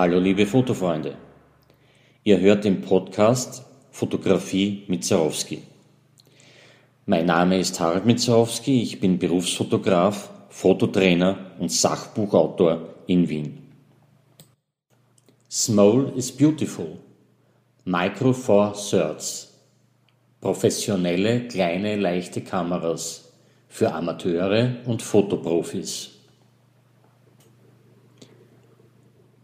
Hallo liebe Fotofreunde. Ihr hört den Podcast Fotografie mit Zarowski. Mein Name ist Harald Mitzarowski, ich bin Berufsfotograf, Fototrainer und Sachbuchautor in Wien. Small is beautiful. Micro Four Thirds. Professionelle, kleine, leichte Kameras für Amateure und Fotoprofis.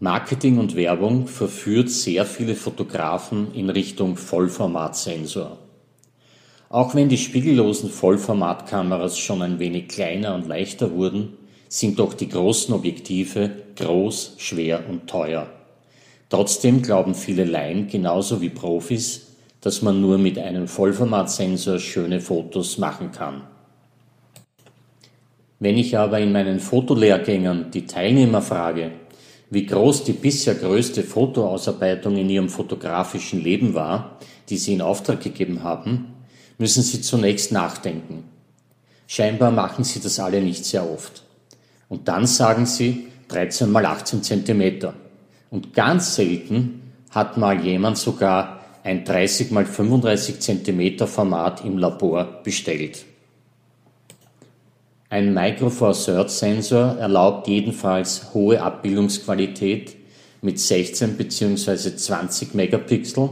Marketing und Werbung verführt sehr viele Fotografen in Richtung Vollformatsensor. Auch wenn die spiegellosen Vollformatkameras schon ein wenig kleiner und leichter wurden, sind doch die großen Objektive groß, schwer und teuer. Trotzdem glauben viele Laien genauso wie Profis, dass man nur mit einem Vollformatsensor schöne Fotos machen kann. Wenn ich aber in meinen Fotolehrgängen die Teilnehmer frage, wie groß die bisher größte Fotoausarbeitung in ihrem fotografischen Leben war, die sie in Auftrag gegeben haben, müssen sie zunächst nachdenken. Scheinbar machen sie das alle nicht sehr oft. Und dann sagen sie 13 mal 18 Zentimeter. Und ganz selten hat mal jemand sogar ein 30 mal 35 Zentimeter Format im Labor bestellt. Ein Micro Four Thirds Sensor erlaubt jedenfalls hohe Abbildungsqualität mit 16 bzw. 20 Megapixel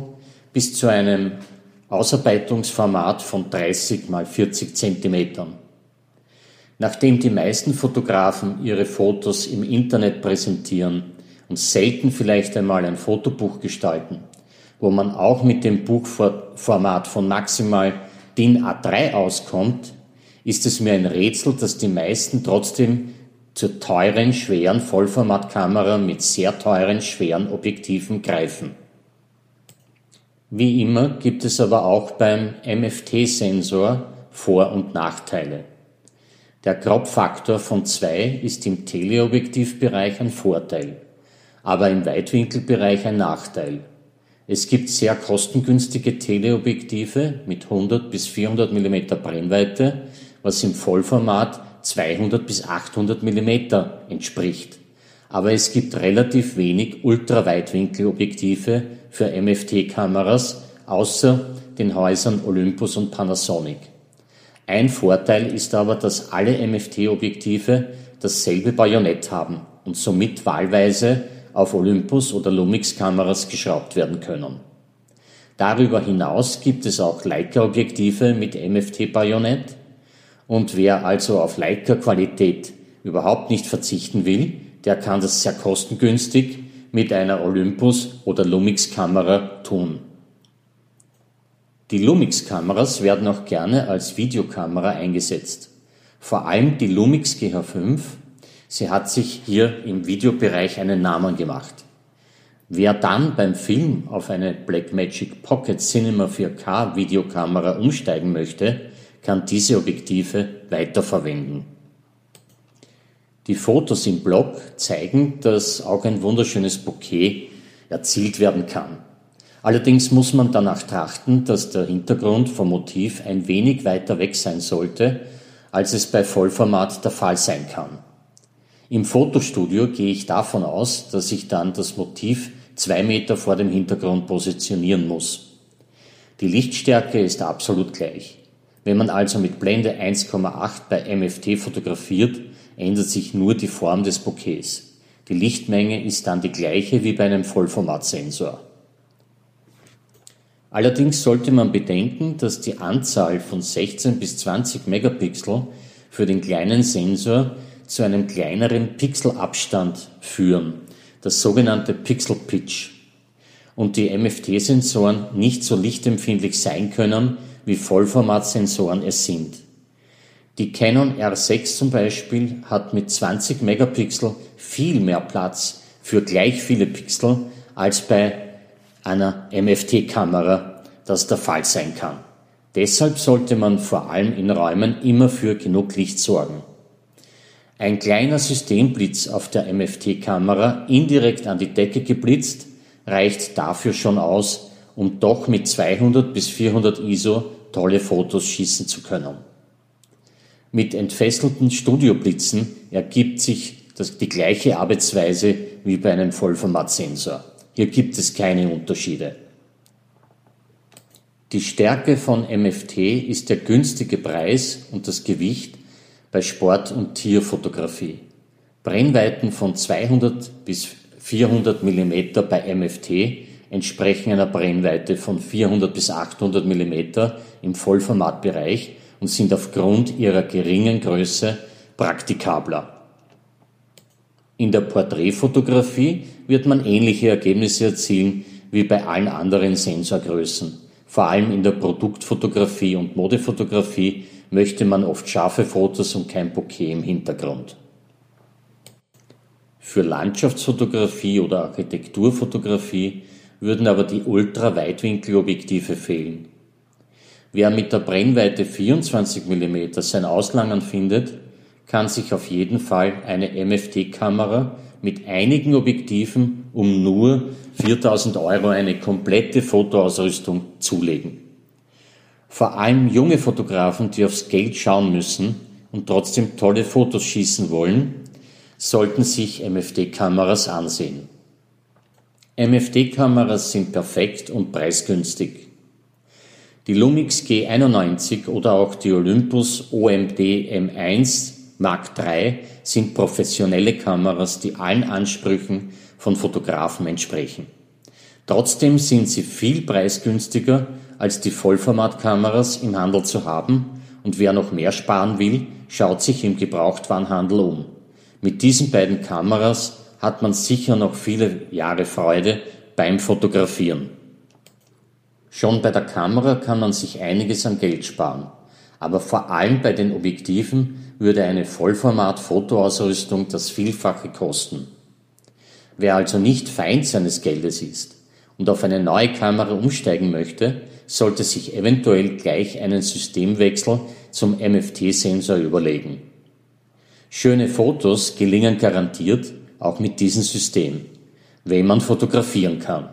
bis zu einem Ausarbeitungsformat von 30 mal 40 Zentimetern. Nachdem die meisten Fotografen ihre Fotos im Internet präsentieren und selten vielleicht einmal ein Fotobuch gestalten, wo man auch mit dem Buchformat von maximal DIN A3 auskommt, ist es mir ein Rätsel, dass die meisten trotzdem zur teuren, schweren Vollformatkamera mit sehr teuren, schweren Objektiven greifen. Wie immer gibt es aber auch beim MFT-Sensor Vor- und Nachteile. Der Crop-Faktor von 2 ist im Teleobjektivbereich ein Vorteil, aber im Weitwinkelbereich ein Nachteil. Es gibt sehr kostengünstige Teleobjektive mit 100 bis 400 mm Brennweite, was im Vollformat 200 bis 800 mm entspricht. Aber es gibt relativ wenig Ultraweitwinkelobjektive für MFT-Kameras, außer den Häusern Olympus und Panasonic. Ein Vorteil ist aber, dass alle MFT-Objektive dasselbe Bajonett haben und somit wahlweise auf Olympus oder Lumix-Kameras geschraubt werden können. Darüber hinaus gibt es auch Leica-Objektive mit MFT-Bajonett, und wer also auf Leica-Qualität überhaupt nicht verzichten will, der kann das sehr kostengünstig mit einer Olympus- oder Lumix-Kamera tun. Die Lumix-Kameras werden auch gerne als Videokamera eingesetzt. Vor allem die Lumix GH5, sie hat sich hier im Videobereich einen Namen gemacht. Wer dann beim Film auf eine Blackmagic Pocket Cinema 4K Videokamera umsteigen möchte, kann diese Objektive weiterverwenden. Die Fotos im Blog zeigen, dass auch ein wunderschönes Bouquet erzielt werden kann. Allerdings muss man danach trachten, dass der Hintergrund vom Motiv ein wenig weiter weg sein sollte, als es bei Vollformat der Fall sein kann. Im Fotostudio gehe ich davon aus, dass ich dann das Motiv zwei Meter vor dem Hintergrund positionieren muss. Die Lichtstärke ist absolut gleich. Wenn man also mit Blende 1,8 bei MFT fotografiert, ändert sich nur die Form des Bouquets. Die Lichtmenge ist dann die gleiche wie bei einem Vollformatsensor. Allerdings sollte man bedenken, dass die Anzahl von 16 bis 20 Megapixel für den kleinen Sensor zu einem kleineren Pixelabstand führen, das sogenannte Pixel Pitch, und die MFT-Sensoren nicht so lichtempfindlich sein können wie Vollformatsensoren es sind. Die Canon R6 zum Beispiel hat mit 20 Megapixel viel mehr Platz für gleich viele Pixel als bei einer MFT-Kamera das der Fall sein kann. Deshalb sollte man vor allem in Räumen immer für genug Licht sorgen. Ein kleiner Systemblitz auf der MFT-Kamera indirekt an die Decke geblitzt reicht dafür schon aus, um doch mit 200 bis 400 ISO tolle Fotos schießen zu können. Mit entfesselten Studioblitzen ergibt sich das, die gleiche Arbeitsweise wie bei einem Vollformatsensor. Hier gibt es keine Unterschiede. Die Stärke von MFT ist der günstige Preis und das Gewicht bei Sport- und Tierfotografie. Brennweiten von 200 bis 400 mm bei MFT entsprechen einer Brennweite von 400 bis 800 mm im Vollformatbereich und sind aufgrund ihrer geringen Größe praktikabler. In der Porträtfotografie wird man ähnliche Ergebnisse erzielen wie bei allen anderen Sensorgrößen. Vor allem in der Produktfotografie und Modefotografie möchte man oft scharfe Fotos und kein Bokeh im Hintergrund. Für Landschaftsfotografie oder Architekturfotografie würden aber die Ultraweitwinkelobjektive fehlen. Wer mit der Brennweite 24 mm sein Auslangen findet, kann sich auf jeden Fall eine MFT-Kamera mit einigen Objektiven um nur 4000 Euro eine komplette Fotoausrüstung zulegen. Vor allem junge Fotografen, die aufs Geld schauen müssen und trotzdem tolle Fotos schießen wollen, sollten sich MFT-Kameras ansehen. MFT-Kameras sind perfekt und preisgünstig. Die Lumix G91 oder auch die Olympus OMD M1 Mark III sind professionelle Kameras, die allen Ansprüchen von Fotografen entsprechen. Trotzdem sind sie viel preisgünstiger als die Vollformatkameras im Handel zu haben und wer noch mehr sparen will, schaut sich im Gebrauchtwarenhandel um. Mit diesen beiden Kameras hat man sicher noch viele Jahre Freude beim Fotografieren. Schon bei der Kamera kann man sich einiges an Geld sparen, aber vor allem bei den Objektiven würde eine Vollformat-Fotoausrüstung das Vielfache kosten. Wer also nicht Feind seines Geldes ist und auf eine neue Kamera umsteigen möchte, sollte sich eventuell gleich einen Systemwechsel zum MFT-Sensor überlegen. Schöne Fotos gelingen garantiert auch mit diesem System, wenn man fotografieren kann.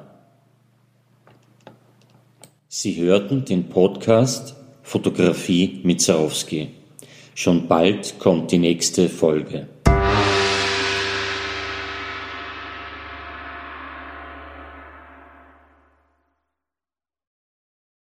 Sie hörten den Podcast Fotografie mit Zarowski. Schon bald kommt die nächste Folge.